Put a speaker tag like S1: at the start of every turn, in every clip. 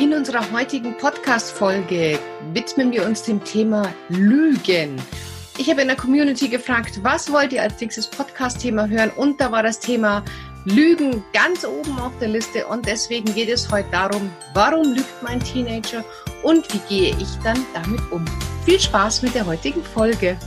S1: In unserer heutigen Podcast-Folge widmen wir uns dem Thema Lügen. Ich habe in der Community gefragt, was wollt ihr als nächstes Podcast-Thema hören? Und da war das Thema Lügen ganz oben auf der Liste. Und deswegen geht es heute darum, warum lügt mein Teenager und wie gehe ich dann damit um? Viel Spaß mit der heutigen Folge.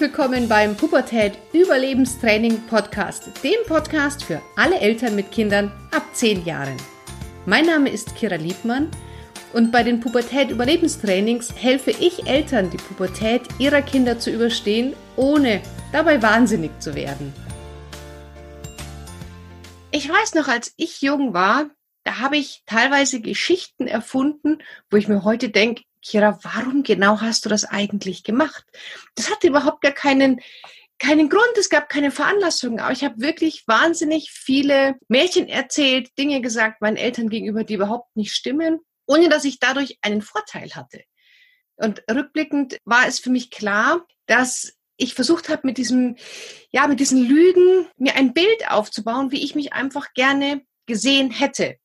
S1: Willkommen beim Pubertät Überlebenstraining Podcast, dem Podcast für alle Eltern mit Kindern ab 10 Jahren. Mein Name ist Kira Liebmann und bei den Pubertät Überlebenstrainings helfe ich Eltern, die Pubertät ihrer Kinder zu überstehen, ohne dabei wahnsinnig zu werden. Ich weiß noch, als ich jung war, da habe ich teilweise Geschichten erfunden, wo ich mir heute denke, Kira, warum genau hast du das eigentlich gemacht? Das hatte überhaupt gar keinen, keinen Grund, es gab keine Veranlassung, aber ich habe wirklich wahnsinnig viele Märchen erzählt, Dinge gesagt meinen Eltern gegenüber, die überhaupt nicht stimmen, ohne dass ich dadurch einen Vorteil hatte. Und rückblickend war es für mich klar, dass ich versucht habe, mit diesem, ja, mit diesen Lügen mir ein Bild aufzubauen, wie ich mich einfach gerne gesehen hätte.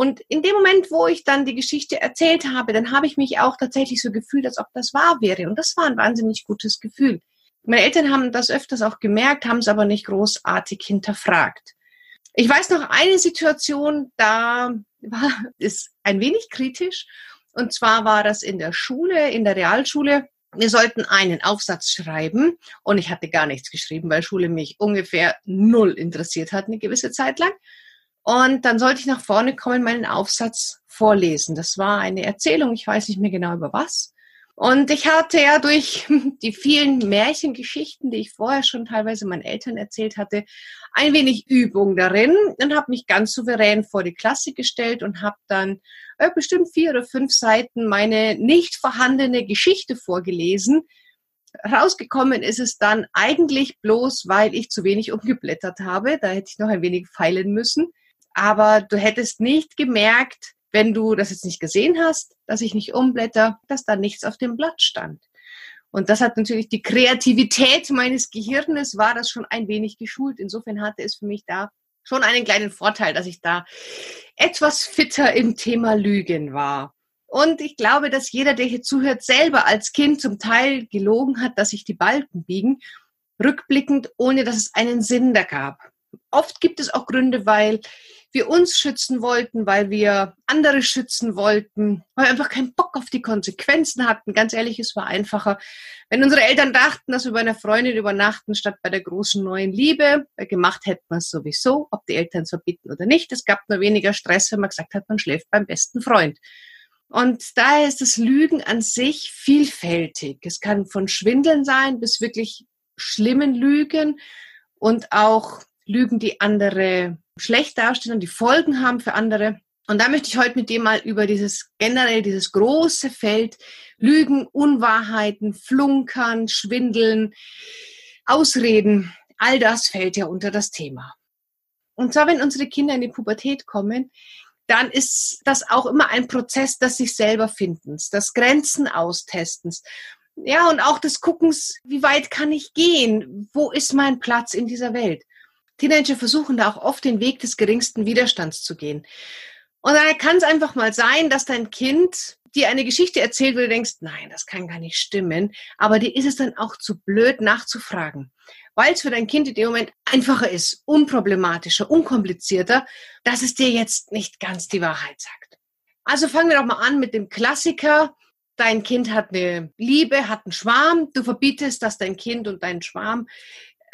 S1: Und in dem Moment, wo ich dann die Geschichte erzählt habe, dann habe ich mich auch tatsächlich so gefühlt, als ob das wahr wäre. Und das war ein wahnsinnig gutes Gefühl. Meine Eltern haben das öfters auch gemerkt, haben es aber nicht großartig hinterfragt. Ich weiß noch eine Situation, da war es ein wenig kritisch. Und zwar war das in der Schule, in der Realschule. Wir sollten einen Aufsatz schreiben und ich hatte gar nichts geschrieben, weil Schule mich ungefähr null interessiert hat eine gewisse Zeit lang. Und dann sollte ich nach vorne kommen, meinen Aufsatz vorlesen. Das war eine Erzählung, ich weiß nicht mehr genau über was. Und ich hatte ja durch die vielen Märchengeschichten, die ich vorher schon teilweise meinen Eltern erzählt hatte, ein wenig Übung darin und habe mich ganz souverän vor die Klasse gestellt und habe dann äh, bestimmt vier oder fünf Seiten meine nicht vorhandene Geschichte vorgelesen. Rausgekommen ist es dann eigentlich bloß, weil ich zu wenig umgeblättert habe. Da hätte ich noch ein wenig feilen müssen aber du hättest nicht gemerkt, wenn du das jetzt nicht gesehen hast, dass ich nicht umblätter, dass da nichts auf dem Blatt stand. Und das hat natürlich die Kreativität meines Gehirnes war das schon ein wenig geschult. Insofern hatte es für mich da schon einen kleinen Vorteil, dass ich da etwas fitter im Thema Lügen war. Und ich glaube, dass jeder, der hier zuhört, selber als Kind zum Teil gelogen hat, dass sich die Balken biegen, rückblickend, ohne dass es einen Sinn da gab. Oft gibt es auch Gründe, weil wir uns schützen wollten, weil wir andere schützen wollten, weil wir einfach keinen Bock auf die Konsequenzen hatten. Ganz ehrlich, es war einfacher, wenn unsere Eltern dachten, dass wir bei einer Freundin übernachten, statt bei der großen neuen Liebe. Gemacht hätten wir es sowieso, ob die Eltern es verbieten oder nicht. Es gab nur weniger Stress, wenn man gesagt hat, man schläft beim besten Freund. Und daher ist das Lügen an sich vielfältig. Es kann von Schwindeln sein bis wirklich schlimmen Lügen und auch Lügen, die andere schlecht dastehen und die Folgen haben für andere. Und da möchte ich heute mit dir mal über dieses generell, dieses große Feld Lügen, Unwahrheiten, Flunkern, Schwindeln, Ausreden, all das fällt ja unter das Thema. Und zwar, wenn unsere Kinder in die Pubertät kommen, dann ist das auch immer ein Prozess des sich selber Findens, des Grenzen austestens. Ja, und auch des Guckens, wie weit kann ich gehen? Wo ist mein Platz in dieser Welt? Teenager versuchen da auch oft den Weg des geringsten Widerstands zu gehen. Und dann kann es einfach mal sein, dass dein Kind dir eine Geschichte erzählt, wo du denkst, nein, das kann gar nicht stimmen. Aber dir ist es dann auch zu blöd nachzufragen, weil es für dein Kind in dem Moment einfacher ist, unproblematischer, unkomplizierter, dass es dir jetzt nicht ganz die Wahrheit sagt. Also fangen wir doch mal an mit dem Klassiker. Dein Kind hat eine Liebe, hat einen Schwarm. Du verbietest, dass dein Kind und dein Schwarm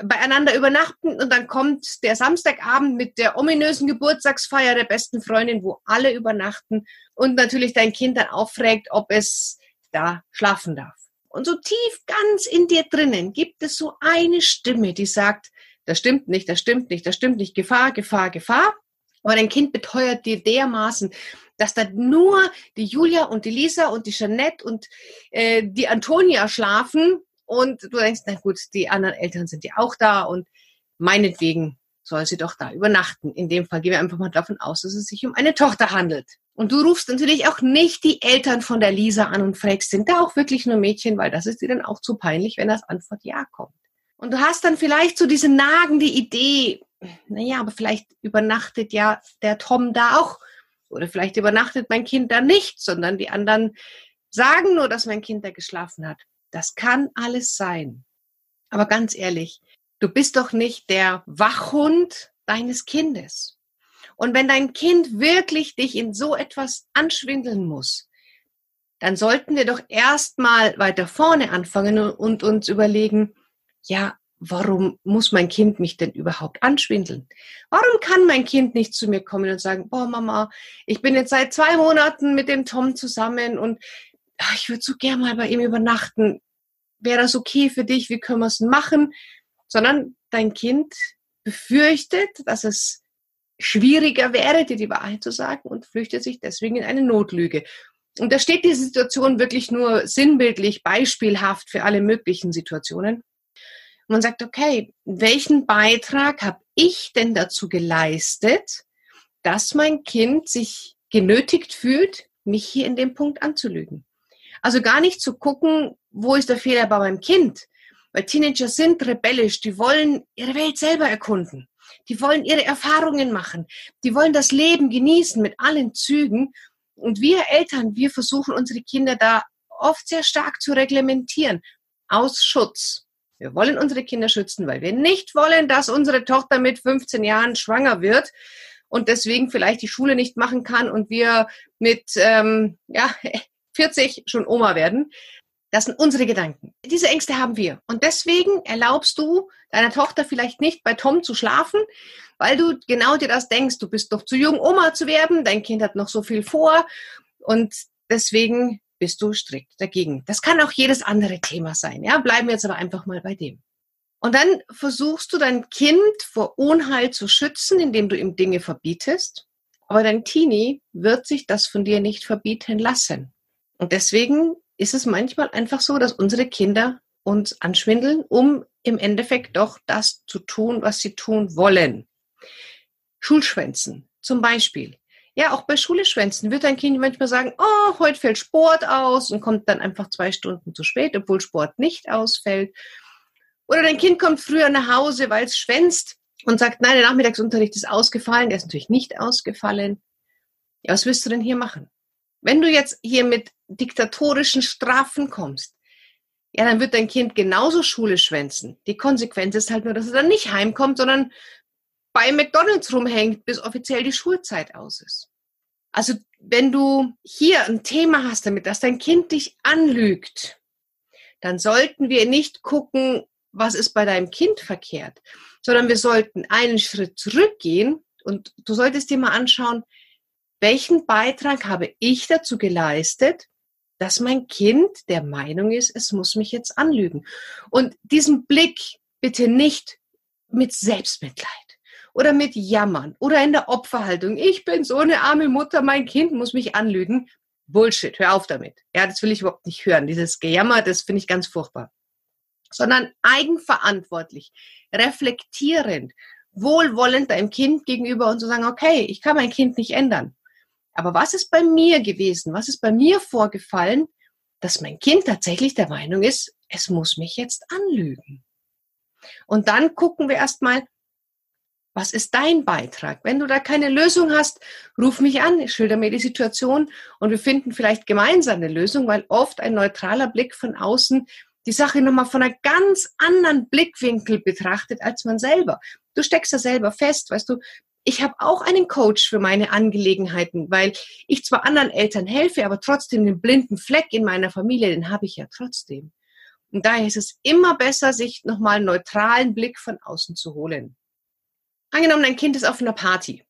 S1: beieinander übernachten und dann kommt der Samstagabend mit der ominösen Geburtstagsfeier der besten Freundin, wo alle übernachten und natürlich dein Kind dann auffragt, ob es da schlafen darf. Und so tief ganz in dir drinnen gibt es so eine Stimme, die sagt, das stimmt nicht, das stimmt nicht, das stimmt nicht, Gefahr, Gefahr, Gefahr. Aber dein Kind beteuert dir dermaßen, dass da nur die Julia und die Lisa und die Jeanette und äh, die Antonia schlafen und du denkst, na gut, die anderen Eltern sind ja auch da und meinetwegen soll sie doch da übernachten. In dem Fall gehen wir einfach mal davon aus, dass es sich um eine Tochter handelt. Und du rufst natürlich auch nicht die Eltern von der Lisa an und fragst, sind da auch wirklich nur Mädchen, weil das ist dir dann auch zu peinlich, wenn das Antwort Ja kommt. Und du hast dann vielleicht so diese nagende Idee, naja, aber vielleicht übernachtet ja der Tom da auch. Oder vielleicht übernachtet mein Kind da nicht, sondern die anderen sagen nur, dass mein Kind da geschlafen hat. Das kann alles sein. Aber ganz ehrlich, du bist doch nicht der Wachhund deines Kindes. Und wenn dein Kind wirklich dich in so etwas anschwindeln muss, dann sollten wir doch erstmal weiter vorne anfangen und uns überlegen, ja, warum muss mein Kind mich denn überhaupt anschwindeln? Warum kann mein Kind nicht zu mir kommen und sagen, boah Mama, ich bin jetzt seit zwei Monaten mit dem Tom zusammen und ach, ich würde so gern mal bei ihm übernachten. Wäre das okay für dich? Wie können wir es machen? Sondern dein Kind befürchtet, dass es schwieriger wäre, dir die Wahrheit zu sagen und flüchtet sich deswegen in eine Notlüge. Und da steht die Situation wirklich nur sinnbildlich, beispielhaft für alle möglichen Situationen. Und man sagt, okay, welchen Beitrag habe ich denn dazu geleistet, dass mein Kind sich genötigt fühlt, mich hier in dem Punkt anzulügen? Also gar nicht zu gucken, wo ist der Fehler bei meinem Kind. Weil Teenager sind rebellisch, die wollen ihre Welt selber erkunden. Die wollen ihre Erfahrungen machen. Die wollen das Leben genießen mit allen Zügen. Und wir Eltern, wir versuchen unsere Kinder da oft sehr stark zu reglementieren. Aus Schutz. Wir wollen unsere Kinder schützen, weil wir nicht wollen, dass unsere Tochter mit 15 Jahren schwanger wird und deswegen vielleicht die Schule nicht machen kann und wir mit ähm, ja, 40 schon Oma werden. Das sind unsere Gedanken. Diese Ängste haben wir. Und deswegen erlaubst du deiner Tochter vielleicht nicht bei Tom zu schlafen, weil du genau dir das denkst, du bist noch zu jung, Oma zu werden, dein Kind hat noch so viel vor und deswegen bist du strikt dagegen. Das kann auch jedes andere Thema sein. Ja, bleiben wir jetzt aber einfach mal bei dem. Und dann versuchst du dein Kind vor Unheil zu schützen, indem du ihm Dinge verbietest. Aber dein Teenie wird sich das von dir nicht verbieten lassen. Und deswegen ist es manchmal einfach so, dass unsere Kinder uns anschwindeln, um im Endeffekt doch das zu tun, was sie tun wollen. Schulschwänzen zum Beispiel. Ja, auch bei Schuleschwänzen wird ein Kind manchmal sagen, oh, heute fällt Sport aus und kommt dann einfach zwei Stunden zu spät, obwohl Sport nicht ausfällt. Oder dein Kind kommt früher nach Hause, weil es schwänzt und sagt, nein, der Nachmittagsunterricht ist ausgefallen, der ist natürlich nicht ausgefallen. Ja, was wirst du denn hier machen? Wenn du jetzt hier mit diktatorischen Strafen kommst, ja, dann wird dein Kind genauso Schule schwänzen. Die Konsequenz ist halt nur, dass es dann nicht heimkommt, sondern bei McDonalds rumhängt, bis offiziell die Schulzeit aus ist. Also wenn du hier ein Thema hast damit, dass dein Kind dich anlügt, dann sollten wir nicht gucken, was ist bei deinem Kind verkehrt, sondern wir sollten einen Schritt zurückgehen und du solltest dir mal anschauen, welchen Beitrag habe ich dazu geleistet, dass mein Kind der Meinung ist, es muss mich jetzt anlügen. Und diesen Blick bitte nicht mit Selbstmitleid oder mit Jammern oder in der Opferhaltung. Ich bin so eine arme Mutter, mein Kind muss mich anlügen. Bullshit, hör auf damit. Ja, das will ich überhaupt nicht hören. Dieses Gejammer, das finde ich ganz furchtbar. Sondern eigenverantwortlich, reflektierend, wohlwollend deinem Kind gegenüber und zu sagen, okay, ich kann mein Kind nicht ändern. Aber was ist bei mir gewesen? Was ist bei mir vorgefallen, dass mein Kind tatsächlich der Meinung ist, es muss mich jetzt anlügen? Und dann gucken wir erstmal, was ist dein Beitrag? Wenn du da keine Lösung hast, ruf mich an, schilder mir die Situation und wir finden vielleicht gemeinsam eine Lösung, weil oft ein neutraler Blick von außen die Sache nochmal von einem ganz anderen Blickwinkel betrachtet als man selber. Du steckst da selber fest, weißt du, ich habe auch einen Coach für meine Angelegenheiten, weil ich zwar anderen Eltern helfe, aber trotzdem den blinden Fleck in meiner Familie, den habe ich ja trotzdem. Und daher ist es immer besser, sich nochmal einen neutralen Blick von außen zu holen. Angenommen, dein Kind ist auf einer Party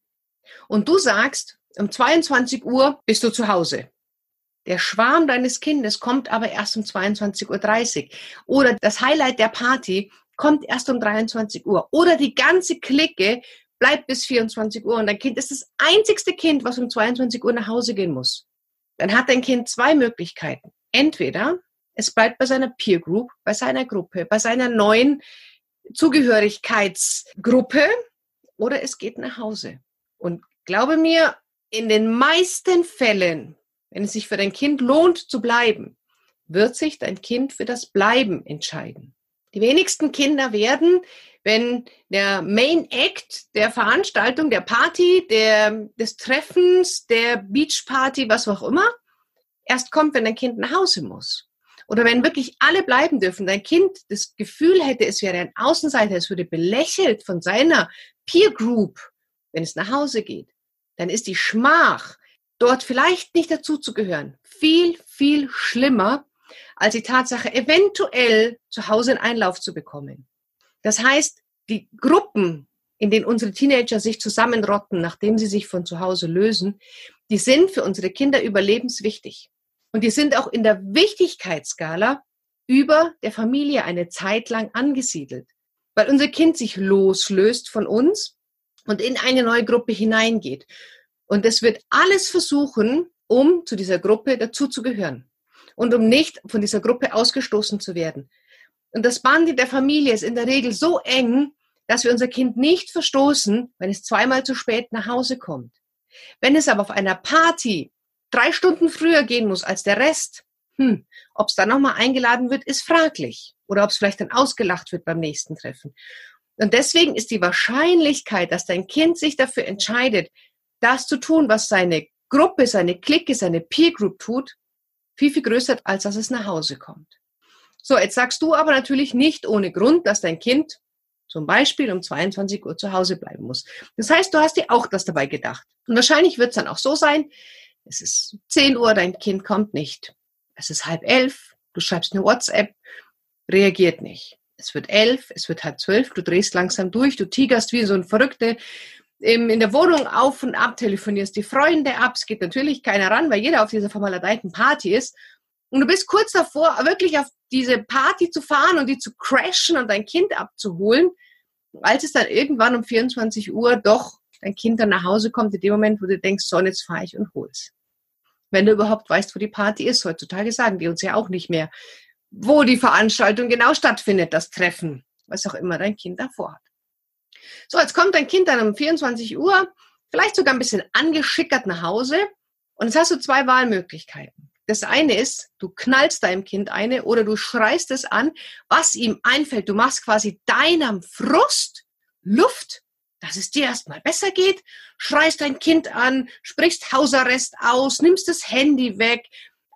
S1: und du sagst, um 22 Uhr bist du zu Hause. Der Schwarm deines Kindes kommt aber erst um 22.30 Uhr. Oder das Highlight der Party kommt erst um 23 Uhr. Oder die ganze Clique bleibt bis 24 Uhr und dein Kind ist das einzigste Kind, was um 22 Uhr nach Hause gehen muss. Dann hat dein Kind zwei Möglichkeiten. Entweder es bleibt bei seiner Peer Group, bei seiner Gruppe, bei seiner neuen Zugehörigkeitsgruppe oder es geht nach Hause. Und glaube mir, in den meisten Fällen, wenn es sich für dein Kind lohnt zu bleiben, wird sich dein Kind für das Bleiben entscheiden. Die wenigsten Kinder werden, wenn der Main Act der Veranstaltung, der Party, der, des Treffens, der Beachparty, was auch immer, erst kommt, wenn dein Kind nach Hause muss. Oder wenn wirklich alle bleiben dürfen, dein Kind das Gefühl hätte, es wäre ein Außenseiter, es würde belächelt von seiner Peer Group, wenn es nach Hause geht, dann ist die Schmach, dort vielleicht nicht dazu zu gehören, viel, viel schlimmer als die Tatsache, eventuell zu Hause einen Einlauf zu bekommen. Das heißt, die Gruppen, in denen unsere Teenager sich zusammenrotten, nachdem sie sich von zu Hause lösen, die sind für unsere Kinder überlebenswichtig. Und die sind auch in der Wichtigkeitsskala über der Familie eine Zeit lang angesiedelt, weil unser Kind sich loslöst von uns und in eine neue Gruppe hineingeht. Und es wird alles versuchen, um zu dieser Gruppe dazuzugehören und um nicht von dieser Gruppe ausgestoßen zu werden. Und das Band in der Familie ist in der Regel so eng, dass wir unser Kind nicht verstoßen, wenn es zweimal zu spät nach Hause kommt. Wenn es aber auf einer Party drei Stunden früher gehen muss als der Rest, hm, ob es dann nochmal eingeladen wird, ist fraglich. Oder ob es vielleicht dann ausgelacht wird beim nächsten Treffen. Und deswegen ist die Wahrscheinlichkeit, dass dein Kind sich dafür entscheidet, das zu tun, was seine Gruppe, seine Clique, seine Peer Group tut, viel, viel größer, als dass es nach Hause kommt. So, jetzt sagst du aber natürlich nicht ohne Grund, dass dein Kind zum Beispiel um 22 Uhr zu Hause bleiben muss. Das heißt, du hast dir auch das dabei gedacht. Und wahrscheinlich wird es dann auch so sein, es ist 10 Uhr, dein Kind kommt nicht. Es ist halb elf, du schreibst eine WhatsApp, reagiert nicht. Es wird elf, es wird halb zwölf, du drehst langsam durch, du tigerst wie so ein Verrückte in der Wohnung auf und ab, telefonierst die Freunde ab, es geht natürlich keiner ran, weil jeder auf dieser vermaledeiten Party ist. Und du bist kurz davor, wirklich auf diese Party zu fahren und die zu crashen und dein Kind abzuholen, als es dann irgendwann um 24 Uhr doch dein Kind dann nach Hause kommt, in dem Moment, wo du denkst, so, jetzt fahre ich und hol's. Wenn du überhaupt weißt, wo die Party ist. Heutzutage sagen die uns ja auch nicht mehr, wo die Veranstaltung genau stattfindet, das Treffen, was auch immer dein Kind davor hat. So, jetzt kommt dein Kind dann um 24 Uhr, vielleicht sogar ein bisschen angeschickert nach Hause und jetzt hast du zwei Wahlmöglichkeiten. Das eine ist, du knallst deinem Kind eine oder du schreist es an, was ihm einfällt. Du machst quasi deinem Frust Luft dass es dir erstmal besser geht, schreist dein Kind an, sprichst Hausarrest aus, nimmst das Handy weg,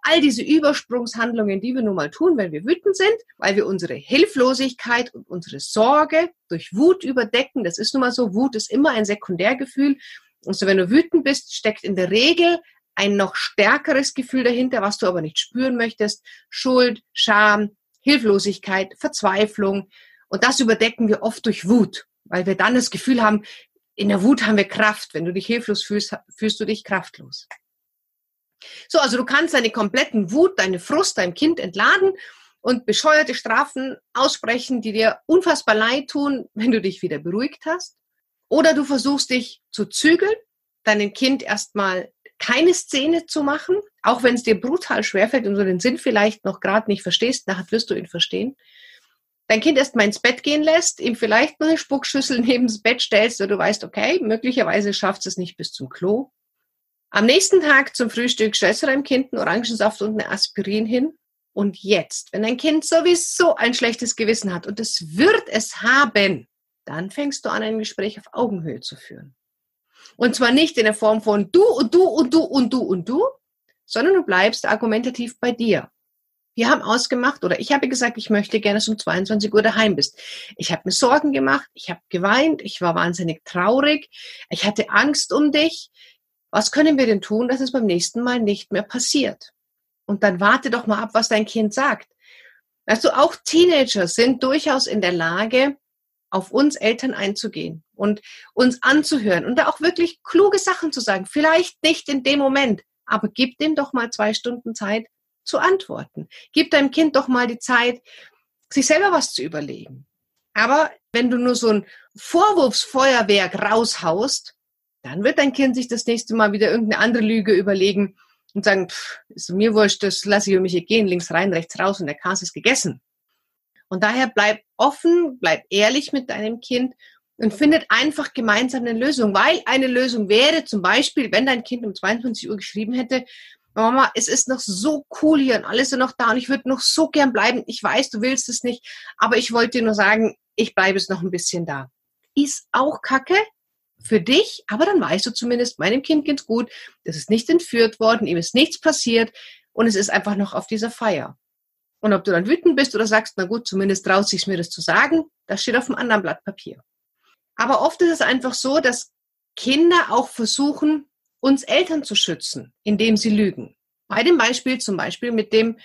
S1: all diese Übersprungshandlungen, die wir nun mal tun, wenn wir wütend sind, weil wir unsere Hilflosigkeit und unsere Sorge durch Wut überdecken. Das ist nun mal so. Wut ist immer ein Sekundärgefühl. Und so, wenn du wütend bist, steckt in der Regel ein noch stärkeres Gefühl dahinter, was du aber nicht spüren möchtest. Schuld, Scham, Hilflosigkeit, Verzweiflung. Und das überdecken wir oft durch Wut weil wir dann das Gefühl haben, in der Wut haben wir Kraft. Wenn du dich hilflos fühlst, fühlst du dich kraftlos. So, also du kannst deine kompletten Wut, deine Frust deinem Kind entladen und bescheuerte Strafen aussprechen, die dir unfassbar leid tun, wenn du dich wieder beruhigt hast. Oder du versuchst dich zu zügeln, deinem Kind erstmal keine Szene zu machen, auch wenn es dir brutal schwerfällt und du den Sinn vielleicht noch gerade nicht verstehst, nachher wirst du ihn verstehen dein Kind erst mal ins Bett gehen lässt, ihm vielleicht mal eine Spuckschüssel neben das Bett stellst, oder du weißt, okay, möglicherweise schafft es nicht bis zum Klo. Am nächsten Tag zum Frühstück stellst du deinem Kind einen Orangensaft und eine Aspirin hin. Und jetzt, wenn dein Kind sowieso ein schlechtes Gewissen hat, und es wird es haben, dann fängst du an, ein Gespräch auf Augenhöhe zu führen. Und zwar nicht in der Form von du und du und du und du und du, sondern du bleibst argumentativ bei dir. Wir haben ausgemacht oder ich habe gesagt, ich möchte gerne, dass du um 22 Uhr daheim bist. Ich habe mir Sorgen gemacht, ich habe geweint, ich war wahnsinnig traurig, ich hatte Angst um dich. Was können wir denn tun, dass es beim nächsten Mal nicht mehr passiert? Und dann warte doch mal ab, was dein Kind sagt. Weißt du, auch Teenager sind durchaus in der Lage, auf uns Eltern einzugehen und uns anzuhören und da auch wirklich kluge Sachen zu sagen. Vielleicht nicht in dem Moment, aber gib dem doch mal zwei Stunden Zeit, zu antworten. Gib deinem Kind doch mal die Zeit, sich selber was zu überlegen. Aber wenn du nur so ein Vorwurfsfeuerwerk raushaust, dann wird dein Kind sich das nächste Mal wieder irgendeine andere Lüge überlegen und sagen, pff, ist mir wurscht, das lasse ich über mich gehen, links rein, rechts raus und der Kas ist gegessen. Und daher bleib offen, bleib ehrlich mit deinem Kind und findet einfach gemeinsam eine Lösung, weil eine Lösung wäre zum Beispiel, wenn dein Kind um 22 Uhr geschrieben hätte, Mama, es ist noch so cool hier und alles ist noch da und ich würde noch so gern bleiben. Ich weiß, du willst es nicht, aber ich wollte dir nur sagen, ich bleibe es noch ein bisschen da. Ist auch kacke für dich, aber dann weißt du zumindest, meinem Kind geht's gut, es ist nicht entführt worden, ihm ist nichts passiert und es ist einfach noch auf dieser Feier. Und ob du dann wütend bist oder sagst, na gut, zumindest traut sich mir das zu sagen, das steht auf einem anderen Blatt Papier. Aber oft ist es einfach so, dass Kinder auch versuchen, uns Eltern zu schützen, indem sie lügen. Bei dem Beispiel zum Beispiel mit dem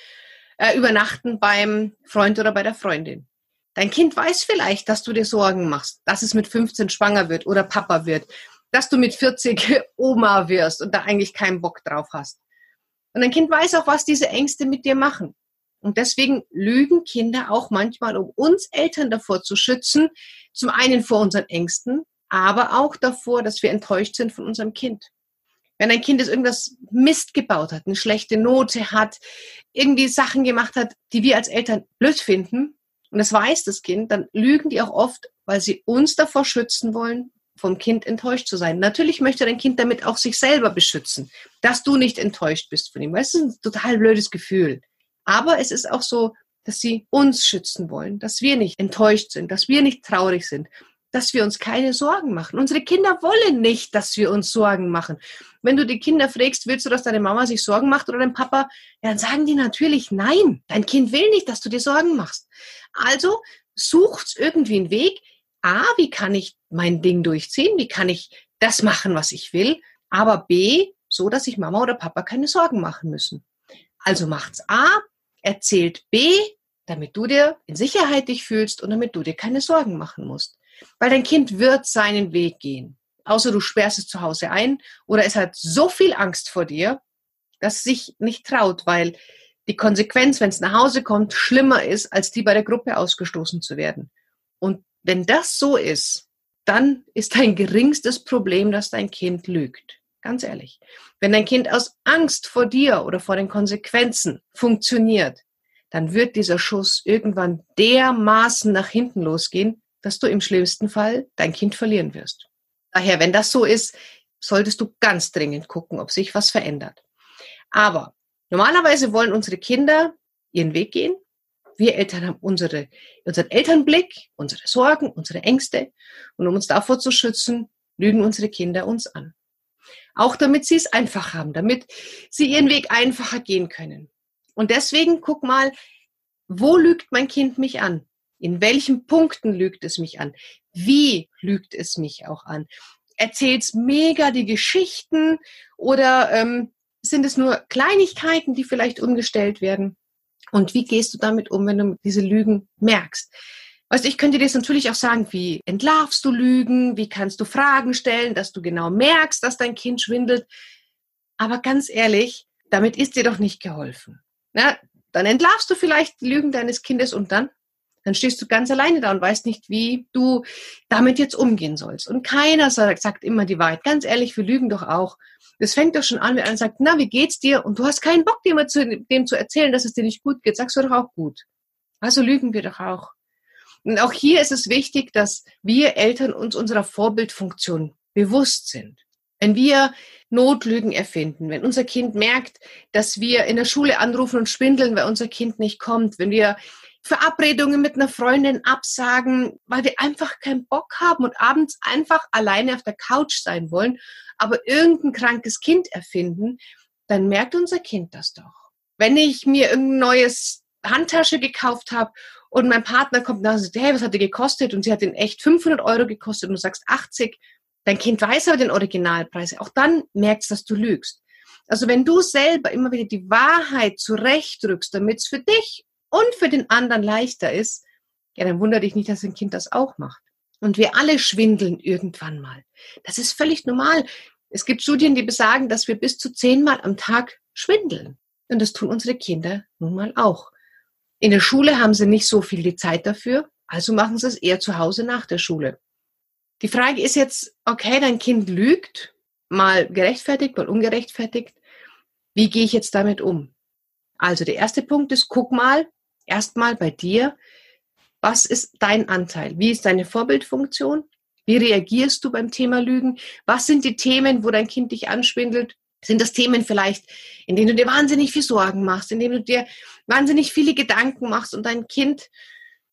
S1: äh, Übernachten beim Freund oder bei der Freundin. Dein Kind weiß vielleicht, dass du dir Sorgen machst, dass es mit 15 schwanger wird oder Papa wird, dass du mit 40 Oma wirst und da eigentlich keinen Bock drauf hast. Und dein Kind weiß auch, was diese Ängste mit dir machen. Und deswegen lügen Kinder auch manchmal, um uns Eltern davor zu schützen, zum einen vor unseren Ängsten, aber auch davor, dass wir enttäuscht sind von unserem Kind. Wenn ein Kind jetzt irgendwas Mist gebaut hat, eine schlechte Note hat, irgendwie Sachen gemacht hat, die wir als Eltern blöd finden, und das weiß das Kind, dann lügen die auch oft, weil sie uns davor schützen wollen, vom Kind enttäuscht zu sein. Natürlich möchte dein Kind damit auch sich selber beschützen, dass du nicht enttäuscht bist von ihm. Das ist ein total blödes Gefühl. Aber es ist auch so, dass sie uns schützen wollen, dass wir nicht enttäuscht sind, dass wir nicht traurig sind, dass wir uns keine Sorgen machen. Unsere Kinder wollen nicht, dass wir uns Sorgen machen. Wenn du die Kinder fragst, willst du, dass deine Mama sich Sorgen macht oder dein Papa, ja, dann sagen die natürlich nein. Dein Kind will nicht, dass du dir Sorgen machst. Also sucht irgendwie einen Weg. A, wie kann ich mein Ding durchziehen? Wie kann ich das machen, was ich will? Aber B, so, dass sich Mama oder Papa keine Sorgen machen müssen. Also macht's A, erzählt B, damit du dir in Sicherheit dich fühlst und damit du dir keine Sorgen machen musst. Weil dein Kind wird seinen Weg gehen. Außer du sperrst es zu Hause ein oder es hat so viel Angst vor dir, dass es sich nicht traut, weil die Konsequenz, wenn es nach Hause kommt, schlimmer ist, als die bei der Gruppe ausgestoßen zu werden. Und wenn das so ist, dann ist dein geringstes Problem, dass dein Kind lügt. Ganz ehrlich. Wenn dein Kind aus Angst vor dir oder vor den Konsequenzen funktioniert, dann wird dieser Schuss irgendwann dermaßen nach hinten losgehen, dass du im schlimmsten Fall dein Kind verlieren wirst. Daher, wenn das so ist, solltest du ganz dringend gucken, ob sich was verändert. Aber normalerweise wollen unsere Kinder ihren Weg gehen. Wir Eltern haben unsere, unseren Elternblick, unsere Sorgen, unsere Ängste. Und um uns davor zu schützen, lügen unsere Kinder uns an. Auch damit sie es einfach haben, damit sie ihren Weg einfacher gehen können. Und deswegen guck mal, wo lügt mein Kind mich an? In welchen Punkten lügt es mich an? Wie lügt es mich auch an? Erzählt es mega die Geschichten oder ähm, sind es nur Kleinigkeiten, die vielleicht umgestellt werden? Und wie gehst du damit um, wenn du diese Lügen merkst? Weißt du, ich könnte dir jetzt natürlich auch sagen, wie entlarvst du Lügen? Wie kannst du Fragen stellen, dass du genau merkst, dass dein Kind schwindelt? Aber ganz ehrlich, damit ist dir doch nicht geholfen. Na, dann entlarvst du vielleicht die Lügen deines Kindes und dann? dann stehst du ganz alleine da und weißt nicht, wie du damit jetzt umgehen sollst. Und keiner sagt immer die Wahrheit. Ganz ehrlich, wir lügen doch auch. Es fängt doch schon an, wenn einer sagt, na, wie geht's dir? Und du hast keinen Bock, dem zu, dem zu erzählen, dass es dir nicht gut geht. Sagst du doch auch gut. Also lügen wir doch auch. Und auch hier ist es wichtig, dass wir Eltern uns unserer Vorbildfunktion bewusst sind. Wenn wir Notlügen erfinden, wenn unser Kind merkt, dass wir in der Schule anrufen und schwindeln, weil unser Kind nicht kommt, wenn wir Verabredungen mit einer Freundin absagen, weil wir einfach keinen Bock haben und abends einfach alleine auf der Couch sein wollen, aber irgendein krankes Kind erfinden, dann merkt unser Kind das doch. Wenn ich mir irgendein neues Handtasche gekauft habe und mein Partner kommt und sagt, hey, was hat die gekostet? Und sie hat den echt 500 Euro gekostet und du sagst 80, dein Kind weiß aber den Originalpreis. Auch dann merkst, dass du lügst. Also wenn du selber immer wieder die Wahrheit zurechtdrückst, damit es für dich und für den anderen leichter ist, ja, dann wundert dich nicht, dass ein Kind das auch macht. Und wir alle schwindeln irgendwann mal. Das ist völlig normal. Es gibt Studien, die besagen, dass wir bis zu zehnmal am Tag schwindeln. Und das tun unsere Kinder nun mal auch. In der Schule haben sie nicht so viel die Zeit dafür, also machen sie es eher zu Hause nach der Schule. Die Frage ist jetzt, okay, dein Kind lügt, mal gerechtfertigt, mal ungerechtfertigt. Wie gehe ich jetzt damit um? Also der erste Punkt ist, guck mal, erstmal bei dir, was ist dein Anteil? Wie ist deine Vorbildfunktion? Wie reagierst du beim Thema Lügen? Was sind die Themen, wo dein Kind dich anschwindelt? Sind das Themen vielleicht, in denen du dir wahnsinnig viel Sorgen machst, in denen du dir wahnsinnig viele Gedanken machst und dein Kind,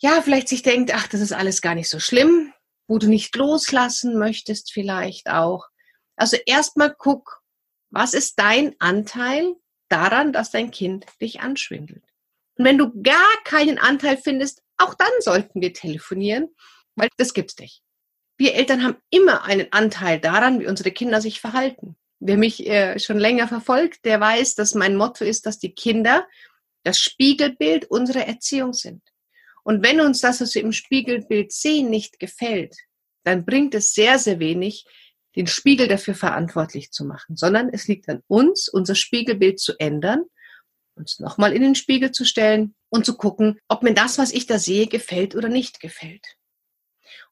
S1: ja, vielleicht sich denkt, ach, das ist alles gar nicht so schlimm, wo du nicht loslassen möchtest vielleicht auch. Also erstmal guck, was ist dein Anteil daran, dass dein Kind dich anschwindelt? Und wenn du gar keinen Anteil findest, auch dann sollten wir telefonieren, weil das gibt's nicht. Wir Eltern haben immer einen Anteil daran, wie unsere Kinder sich verhalten. Wer mich äh, schon länger verfolgt, der weiß, dass mein Motto ist, dass die Kinder das Spiegelbild unserer Erziehung sind. Und wenn uns das, was wir im Spiegelbild sehen, nicht gefällt, dann bringt es sehr, sehr wenig, den Spiegel dafür verantwortlich zu machen, sondern es liegt an uns, unser Spiegelbild zu ändern, uns nochmal in den Spiegel zu stellen und zu gucken, ob mir das, was ich da sehe, gefällt oder nicht gefällt.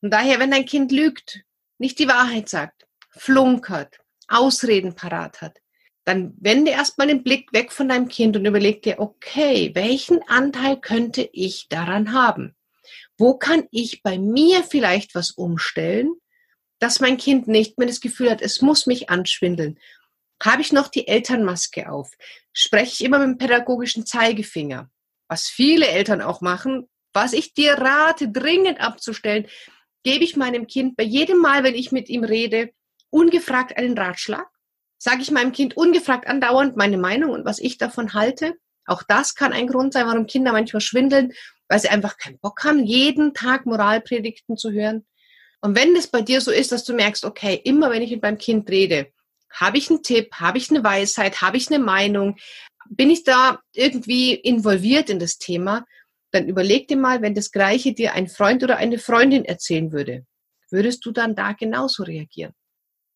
S1: Und daher, wenn dein Kind lügt, nicht die Wahrheit sagt, flunkert, Ausreden parat hat, dann wende erstmal den Blick weg von deinem Kind und überleg dir, okay, welchen Anteil könnte ich daran haben? Wo kann ich bei mir vielleicht was umstellen, dass mein Kind nicht mehr das Gefühl hat, es muss mich anschwindeln? Habe ich noch die Elternmaske auf? Spreche ich immer mit dem pädagogischen Zeigefinger? Was viele Eltern auch machen, was ich dir rate, dringend abzustellen, gebe ich meinem Kind bei jedem Mal, wenn ich mit ihm rede, ungefragt einen Ratschlag? Sage ich meinem Kind ungefragt andauernd meine Meinung und was ich davon halte? Auch das kann ein Grund sein, warum Kinder manchmal schwindeln, weil sie einfach keinen Bock haben, jeden Tag Moralpredigten zu hören. Und wenn das bei dir so ist, dass du merkst, okay, immer wenn ich mit meinem Kind rede, habe ich einen Tipp, habe ich eine Weisheit, habe ich eine Meinung, bin ich da irgendwie involviert in das Thema, dann überleg dir mal, wenn das Gleiche dir ein Freund oder eine Freundin erzählen würde, würdest du dann da genauso reagieren?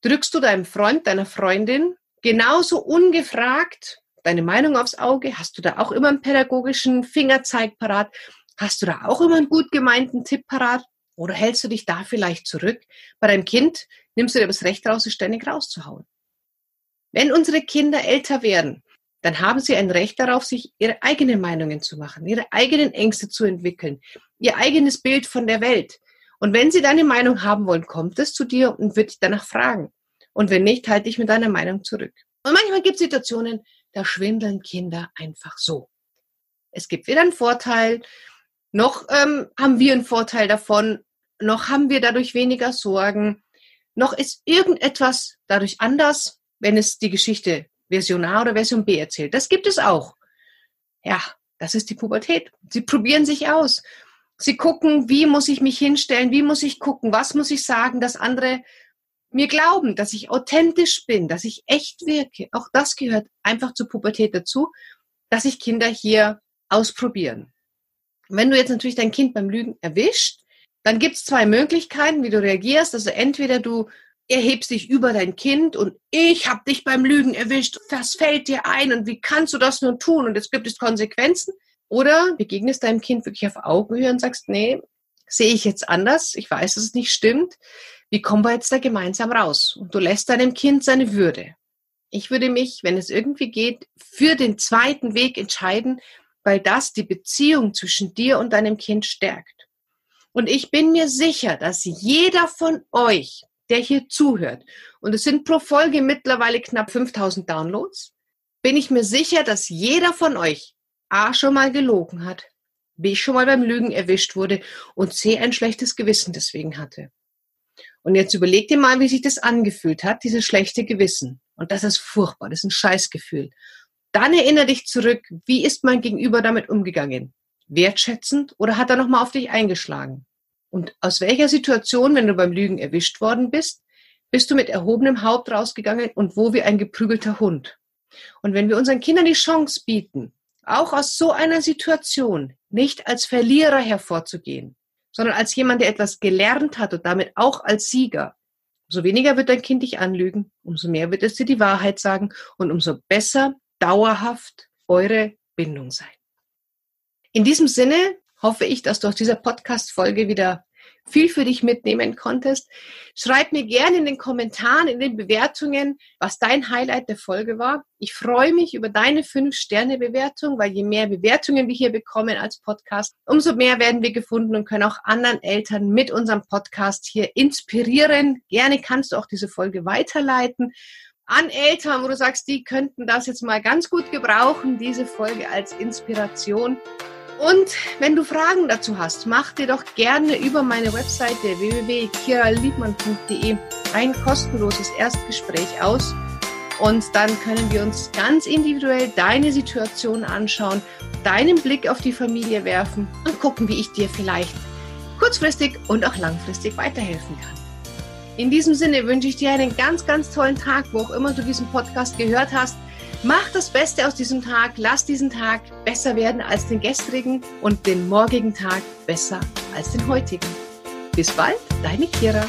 S1: Drückst du deinem Freund, deiner Freundin genauso ungefragt deine Meinung aufs Auge? Hast du da auch immer einen pädagogischen Fingerzeig parat? Hast du da auch immer einen gut gemeinten Tipp parat? Oder hältst du dich da vielleicht zurück? Bei deinem Kind nimmst du dir das Recht raus, es ständig rauszuhauen. Wenn unsere Kinder älter werden, dann haben sie ein Recht darauf, sich ihre eigenen Meinungen zu machen, ihre eigenen Ängste zu entwickeln, ihr eigenes Bild von der Welt. Und wenn sie deine Meinung haben wollen, kommt es zu dir und wird dich danach fragen. Und wenn nicht, halte dich mit deiner Meinung zurück. Und manchmal gibt es Situationen, da schwindeln Kinder einfach so. Es gibt weder einen Vorteil, noch ähm, haben wir einen Vorteil davon, noch haben wir dadurch weniger Sorgen, noch ist irgendetwas dadurch anders, wenn es die Geschichte Version A oder Version B erzählt. Das gibt es auch. Ja, das ist die Pubertät. Sie probieren sich aus. Sie gucken, wie muss ich mich hinstellen, wie muss ich gucken, was muss ich sagen, dass andere mir glauben, dass ich authentisch bin, dass ich echt wirke. Auch das gehört einfach zur Pubertät dazu, dass sich Kinder hier ausprobieren. wenn du jetzt natürlich dein Kind beim Lügen erwischt, dann gibt es zwei Möglichkeiten, wie du reagierst. Also entweder du erhebst dich über dein Kind und ich habe dich beim Lügen erwischt, was fällt dir ein und wie kannst du das nun tun und jetzt gibt es Konsequenzen. Oder begegnest deinem Kind wirklich auf Augenhöhe und sagst, nee, sehe ich jetzt anders, ich weiß, dass es nicht stimmt, wie kommen wir jetzt da gemeinsam raus? Und du lässt deinem Kind seine Würde. Ich würde mich, wenn es irgendwie geht, für den zweiten Weg entscheiden, weil das die Beziehung zwischen dir und deinem Kind stärkt. Und ich bin mir sicher, dass jeder von euch der hier zuhört, und es sind pro Folge mittlerweile knapp 5000 Downloads, bin ich mir sicher, dass jeder von euch A schon mal gelogen hat, B schon mal beim Lügen erwischt wurde und C ein schlechtes Gewissen deswegen hatte. Und jetzt überleg dir mal, wie sich das angefühlt hat, dieses schlechte Gewissen. Und das ist furchtbar, das ist ein Scheißgefühl. Dann erinnere dich zurück, wie ist mein Gegenüber damit umgegangen? Wertschätzend oder hat er nochmal auf dich eingeschlagen? Und aus welcher Situation, wenn du beim Lügen erwischt worden bist, bist du mit erhobenem Haupt rausgegangen und wo wie ein geprügelter Hund? Und wenn wir unseren Kindern die Chance bieten, auch aus so einer Situation nicht als Verlierer hervorzugehen, sondern als jemand, der etwas gelernt hat und damit auch als Sieger, umso weniger wird dein Kind dich anlügen, umso mehr wird es dir die Wahrheit sagen und umso besser dauerhaft eure Bindung sein. In diesem Sinne hoffe ich, dass du aus dieser Podcast-Folge wieder viel für dich mitnehmen konntest. Schreib mir gerne in den Kommentaren, in den Bewertungen, was dein Highlight der Folge war. Ich freue mich über deine 5-Sterne-Bewertung, weil je mehr Bewertungen wir hier bekommen als Podcast, umso mehr werden wir gefunden und können auch anderen Eltern mit unserem Podcast hier inspirieren. Gerne kannst du auch diese Folge weiterleiten. an Eltern, wo du sagst, die könnten das jetzt mal ganz gut gebrauchen, diese Folge als Inspiration. Und wenn du Fragen dazu hast, mach dir doch gerne über meine Webseite www.kiraliebmann.de ein kostenloses Erstgespräch aus. Und dann können wir uns ganz individuell deine Situation anschauen, deinen Blick auf die Familie werfen und gucken, wie ich dir vielleicht kurzfristig und auch langfristig weiterhelfen kann. In diesem Sinne wünsche ich dir einen ganz, ganz tollen Tag, wo auch immer du diesen Podcast gehört hast. Mach das Beste aus diesem Tag, lass diesen Tag besser werden als den gestrigen und den morgigen Tag besser als den heutigen. Bis bald, deine Kira.